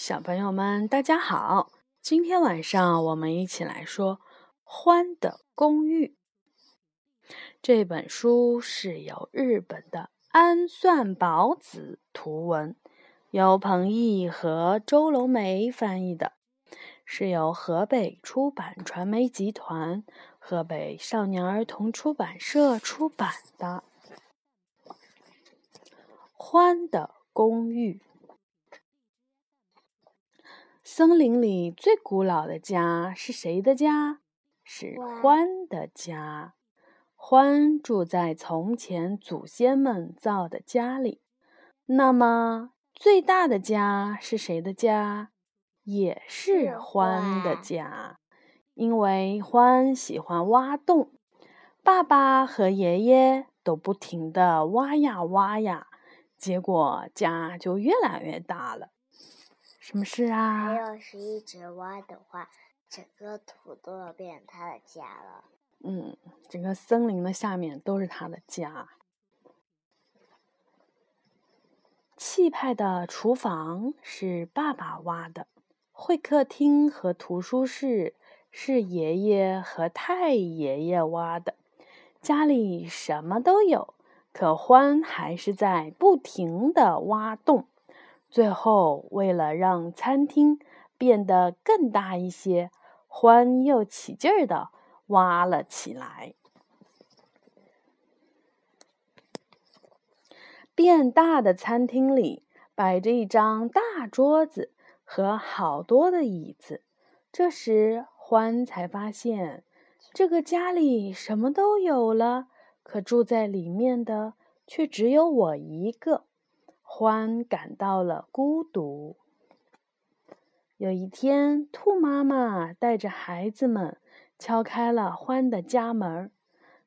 小朋友们，大家好！今天晚上我们一起来说《欢的公寓》这本书是由日本的安算宝子图文，由彭毅和周龙梅翻译的，是由河北出版传媒集团、河北少年儿童出版社出版的《欢的公寓》。森林里最古老的家是谁的家？是獾的家。獾住在从前祖先们造的家里。那么，最大的家是谁的家？也是獾的家。因为獾喜欢挖洞，爸爸和爷爷都不停地挖呀挖呀，结果家就越来越大了。什么事啊？还要是一直挖的话，整个土都要变成他的家了。嗯，整个森林的下面都是他的家。气派的厨房是爸爸挖的，会客厅和图书室是爷爷和太爷爷挖的。家里什么都有，可欢还是在不停的挖洞。最后，为了让餐厅变得更大一些，欢又起劲儿的挖了起来。变大的餐厅里摆着一张大桌子和好多的椅子。这时，欢才发现，这个家里什么都有了，可住在里面的却只有我一个。欢感到了孤独。有一天，兔妈妈带着孩子们敲开了欢的家门：“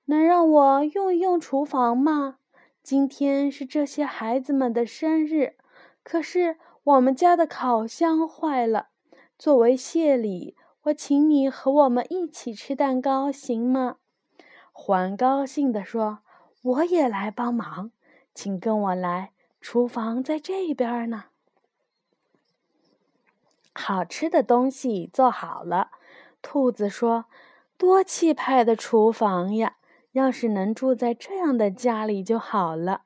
能让我用一用厨房吗？今天是这些孩子们的生日，可是我们家的烤箱坏了。作为谢礼，我请你和我们一起吃蛋糕，行吗？”欢高兴地说：“我也来帮忙，请跟我来。”厨房在这边呢。好吃的东西做好了，兔子说：“多气派的厨房呀！要是能住在这样的家里就好了。”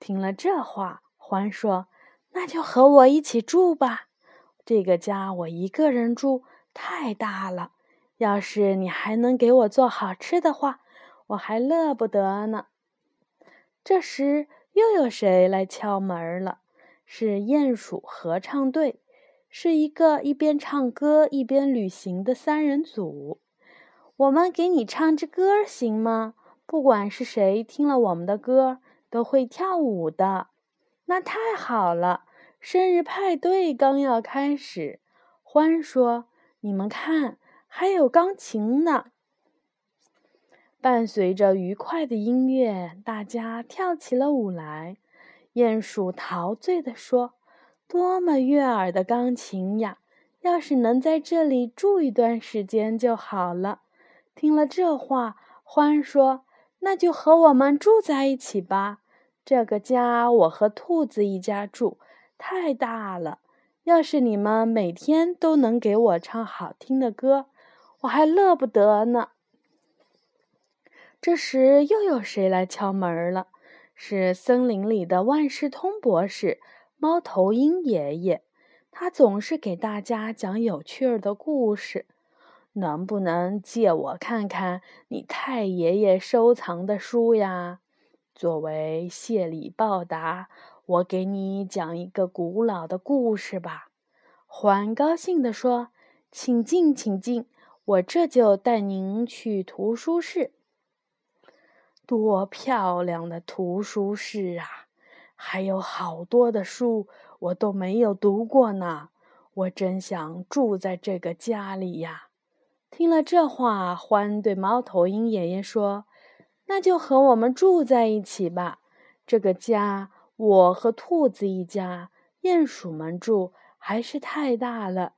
听了这话，獾说：“那就和我一起住吧。这个家我一个人住太大了。要是你还能给我做好吃的话，我还乐不得呢。”这时。又有谁来敲门了？是鼹鼠合唱队，是一个一边唱歌一边旅行的三人组。我们给你唱支歌行吗？不管是谁听了我们的歌，都会跳舞的。那太好了！生日派对刚要开始，欢说：“你们看，还有钢琴呢。”伴随着愉快的音乐，大家跳起了舞来。鼹鼠陶醉地说：“多么悦耳的钢琴呀！要是能在这里住一段时间就好了。”听了这话，欢说：“那就和我们住在一起吧。这个家我和兔子一家住，太大了。要是你们每天都能给我唱好听的歌，我还乐不得呢。”这时，又有谁来敲门了？是森林里的万事通博士猫头鹰爷爷。他总是给大家讲有趣儿的故事。能不能借我看看你太爷爷收藏的书呀？作为谢礼报答，我给你讲一个古老的故事吧。欢高兴地说：“请进，请进，我这就带您去图书室。”多漂亮的图书室啊！还有好多的书我都没有读过呢。我真想住在这个家里呀！听了这话，欢对猫头鹰爷爷说：“那就和我们住在一起吧。这个家，我和兔子一家，鼹鼠们住还是太大了。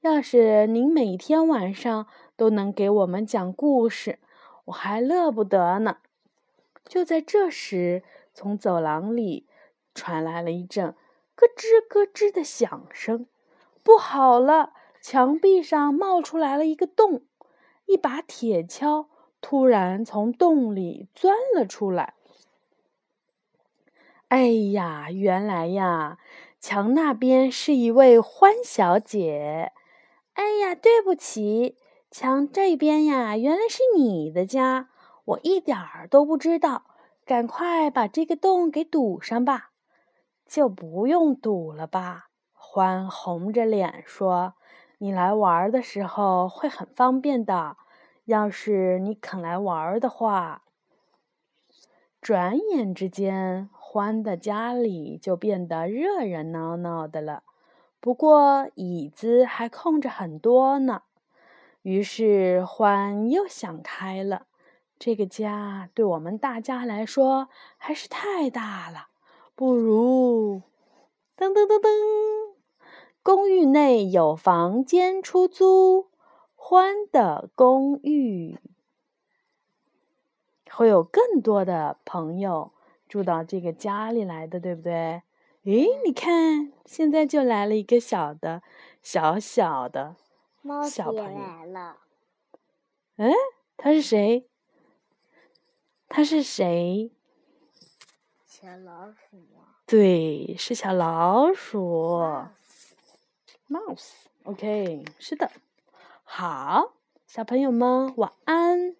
要是您每天晚上都能给我们讲故事，我还乐不得呢。”就在这时，从走廊里传来了一阵咯吱咯吱的响声。不好了！墙壁上冒出来了一个洞，一把铁锹突然从洞里钻了出来。哎呀，原来呀，墙那边是一位欢小姐。哎呀，对不起，墙这边呀，原来是你的家，我一点儿都不知道。赶快把这个洞给堵上吧。就不用堵了吧？欢红着脸说：“你来玩的时候会很方便的。要是你肯来玩的话。”转眼之间，欢的家里就变得热热闹闹的了。不过椅子还空着很多呢。于是欢又想开了：这个家对我们大家来说还是太大了，不如……噔噔噔噔。公寓内有房间出租，欢的公寓会有更多的朋友住到这个家里来的，对不对？诶，你看，现在就来了一个小的、小小的小朋友来了。哎，他是谁？他是谁？小老鼠吗？对，是小老鼠。Mouse，OK，是的，好，小朋友们晚安。